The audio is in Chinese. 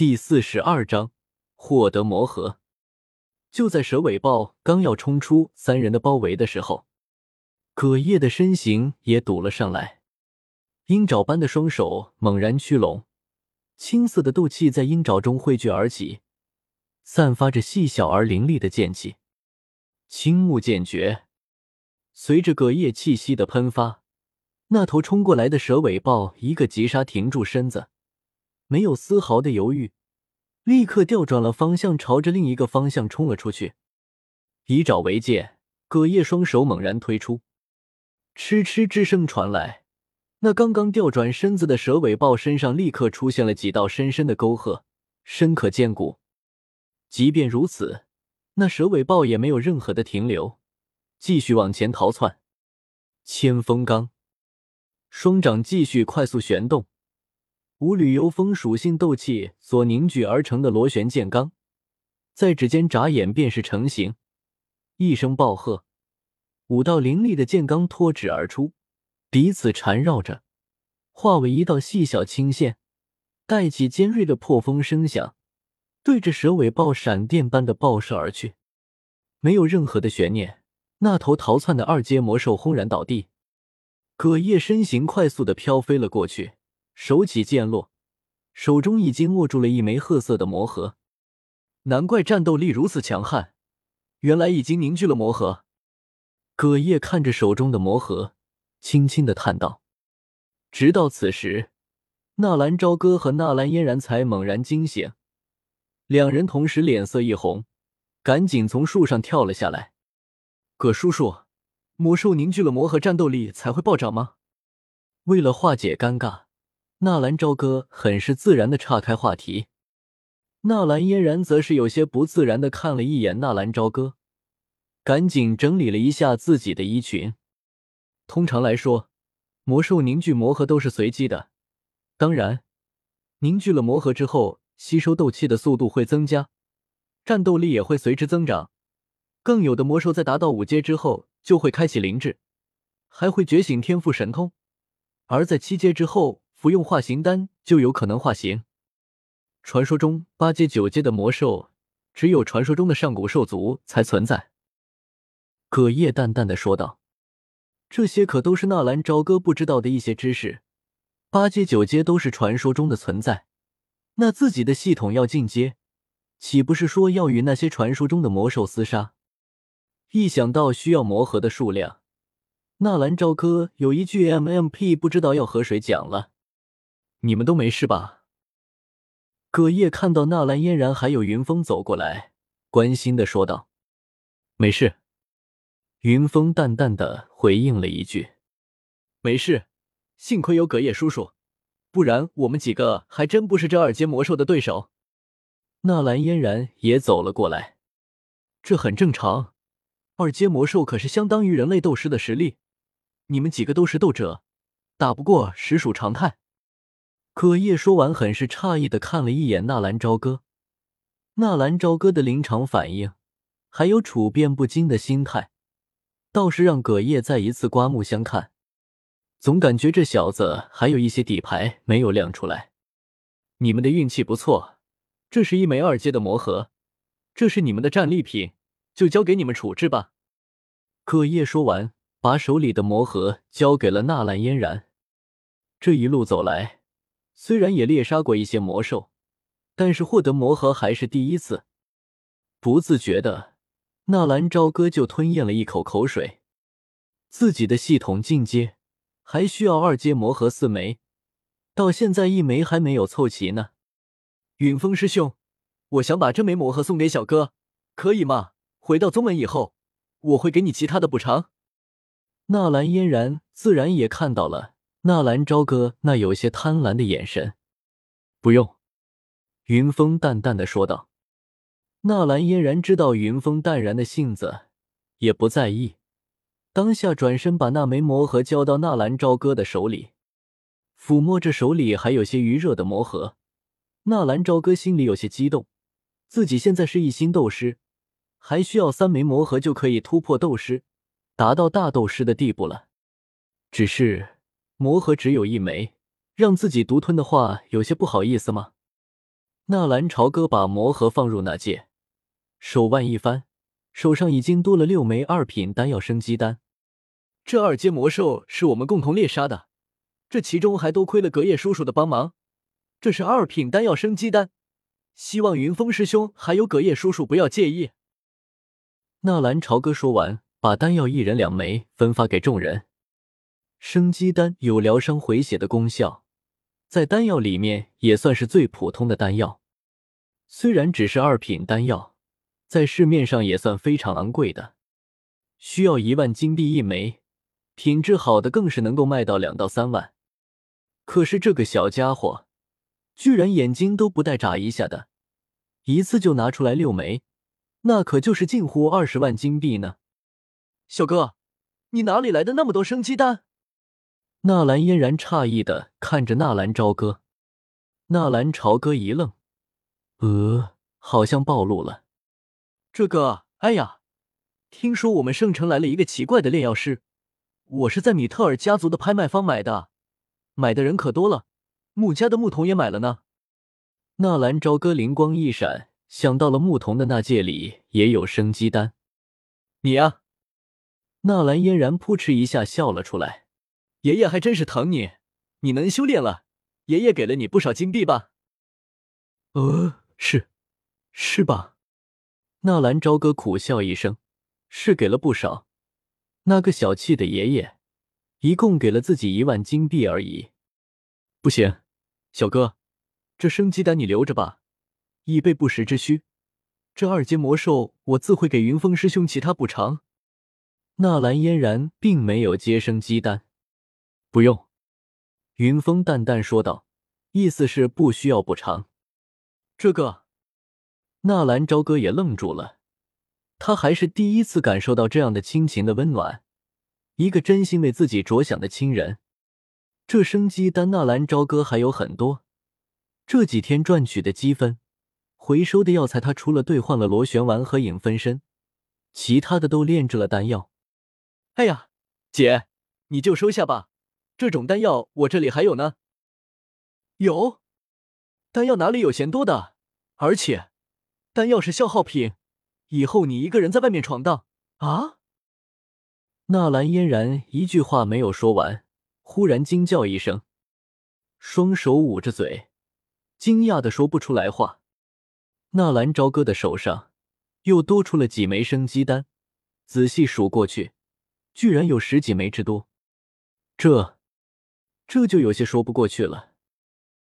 第四十二章获得魔核。就在蛇尾豹刚要冲出三人的包围的时候，葛叶的身形也堵了上来，鹰爪般的双手猛然屈拢，青色的斗气在鹰爪中汇聚而起，散发着细小而凌厉的剑气。青木剑诀，随着葛叶气息的喷发，那头冲过来的蛇尾豹一个急刹，停住身子。没有丝毫的犹豫，立刻调转了方向，朝着另一个方向冲了出去。以爪为剑，葛叶双手猛然推出，嗤嗤之声传来。那刚刚调转身子的蛇尾豹身上立刻出现了几道深深的沟壑，深可见骨。即便如此，那蛇尾豹也没有任何的停留，继续往前逃窜。千风罡，双掌继续快速旋动。五缕由风属性斗气所凝聚而成的螺旋剑罡，在指尖眨眼便是成型。一声暴喝，五道凌厉的剑罡脱指而出，彼此缠绕着，化为一道细小青线，带起尖锐的破风声响，对着蛇尾豹闪电般的爆射而去。没有任何的悬念，那头逃窜的二阶魔兽轰然倒地。葛叶身形快速的飘飞了过去。手起剑落，手中已经握住了一枚褐色的魔核。难怪战斗力如此强悍，原来已经凝聚了魔核。葛叶看着手中的魔核，轻轻的叹道。直到此时，纳兰朝歌和纳兰嫣然才猛然惊醒，两人同时脸色一红，赶紧从树上跳了下来。葛叔叔，魔兽凝聚了魔核，战斗力才会暴涨吗？为了化解尴尬。纳兰朝歌很是自然的岔开话题，纳兰嫣然则是有些不自然的看了一眼纳兰朝歌，赶紧整理了一下自己的衣裙。通常来说，魔兽凝聚魔核都是随机的，当然，凝聚了魔核之后，吸收斗气的速度会增加，战斗力也会随之增长。更有的魔兽在达到五阶之后就会开启灵智，还会觉醒天赋神通，而在七阶之后。服用化形丹就有可能化形。传说中八阶、九阶的魔兽，只有传说中的上古兽族才存在。葛叶淡淡的说道：“这些可都是纳兰朝歌不知道的一些知识。八阶、九阶都是传说中的存在，那自己的系统要进阶，岂不是说要与那些传说中的魔兽厮杀？一想到需要魔核的数量，纳兰朝歌有一句 MMP 不知道要和谁讲了。”你们都没事吧？葛叶看到纳兰嫣然还有云峰走过来，关心的说道：“没事。”云峰淡淡的回应了一句：“没事，幸亏有葛叶叔叔，不然我们几个还真不是这二阶魔兽的对手。”纳兰嫣然也走了过来：“这很正常，二阶魔兽可是相当于人类斗师的实力，你们几个都是斗者，打不过实属常态。”葛叶说完，很是诧异的看了一眼纳兰朝歌。纳兰朝歌的临场反应，还有处变不惊的心态，倒是让葛叶再一次刮目相看。总感觉这小子还有一些底牌没有亮出来。你们的运气不错，这是一枚二阶的魔盒，这是你们的战利品，就交给你们处置吧。葛叶说完，把手里的魔盒交给了纳兰嫣然。这一路走来。虽然也猎杀过一些魔兽，但是获得魔核还是第一次。不自觉的，纳兰朝歌就吞咽了一口口水。自己的系统进阶还需要二阶魔核四枚，到现在一枚还没有凑齐呢。云峰师兄，我想把这枚魔核送给小哥，可以吗？回到宗门以后，我会给你其他的补偿。纳兰嫣然自然也看到了。纳兰朝歌那有些贪婪的眼神，不用。云峰淡淡的说道。纳兰嫣然知道云峰淡然的性子，也不在意，当下转身把那枚魔盒交到纳兰朝歌的手里，抚摸着手里还有些余热的魔盒，纳兰朝歌心里有些激动，自己现在是一星斗师，还需要三枚魔盒就可以突破斗师，达到大斗师的地步了，只是。魔核只有一枚，让自己独吞的话，有些不好意思吗？纳兰朝歌把魔盒放入那戒，手腕一翻，手上已经多了六枚二品丹药生机丹。这二阶魔兽是我们共同猎杀的，这其中还多亏了隔夜叔叔的帮忙。这是二品丹药生机丹，希望云峰师兄还有隔夜叔叔不要介意。纳兰朝歌说完，把丹药一人两枚分发给众人。生机丹有疗伤回血的功效，在丹药里面也算是最普通的丹药。虽然只是二品丹药，在市面上也算非常昂贵的，需要一万金币一枚，品质好的更是能够卖到两到三万。可是这个小家伙。居然眼睛都不带眨一下的，一次就拿出来六枚，那可就是近乎二十万金币呢！小哥，你哪里来的那么多生鸡蛋？纳兰嫣然诧异的看着纳兰朝歌，纳兰朝歌一愣，呃，好像暴露了。这个，哎呀，听说我们圣城来了一个奇怪的炼药师，我是在米特尔家族的拍卖方买的，买的人可多了。穆家的牧童也买了呢。纳兰朝歌灵光一闪，想到了牧童的那戒里也有生机丹。你呀，纳兰嫣然扑哧一下笑了出来。爷爷还真是疼你，你能修炼了，爷爷给了你不少金币吧？呃，是，是吧？纳兰朝歌苦笑一声，是给了不少。那个小气的爷爷，一共给了自己一万金币而已。不行。小哥，这生机丹你留着吧，以备不时之需。这二阶魔兽，我自会给云峰师兄其他补偿。纳兰嫣然并没有接生机丹，不用。云峰淡淡说道，意思是不需要补偿。这个，纳兰朝歌也愣住了，他还是第一次感受到这样的亲情的温暖，一个真心为自己着想的亲人。这生机丹，纳兰朝歌还有很多。这几天赚取的积分，回收的药材，他除了兑换了螺旋丸和影分身，其他的都炼制了丹药。哎呀，姐，你就收下吧，这种丹药我这里还有呢。有，丹药哪里有嫌多的？而且，丹药是消耗品，以后你一个人在外面闯荡啊？纳兰嫣然一句话没有说完。忽然惊叫一声，双手捂着嘴，惊讶的说不出来话。纳兰朝歌的手上又多出了几枚生机丹，仔细数过去，居然有十几枚之多。这，这就有些说不过去了。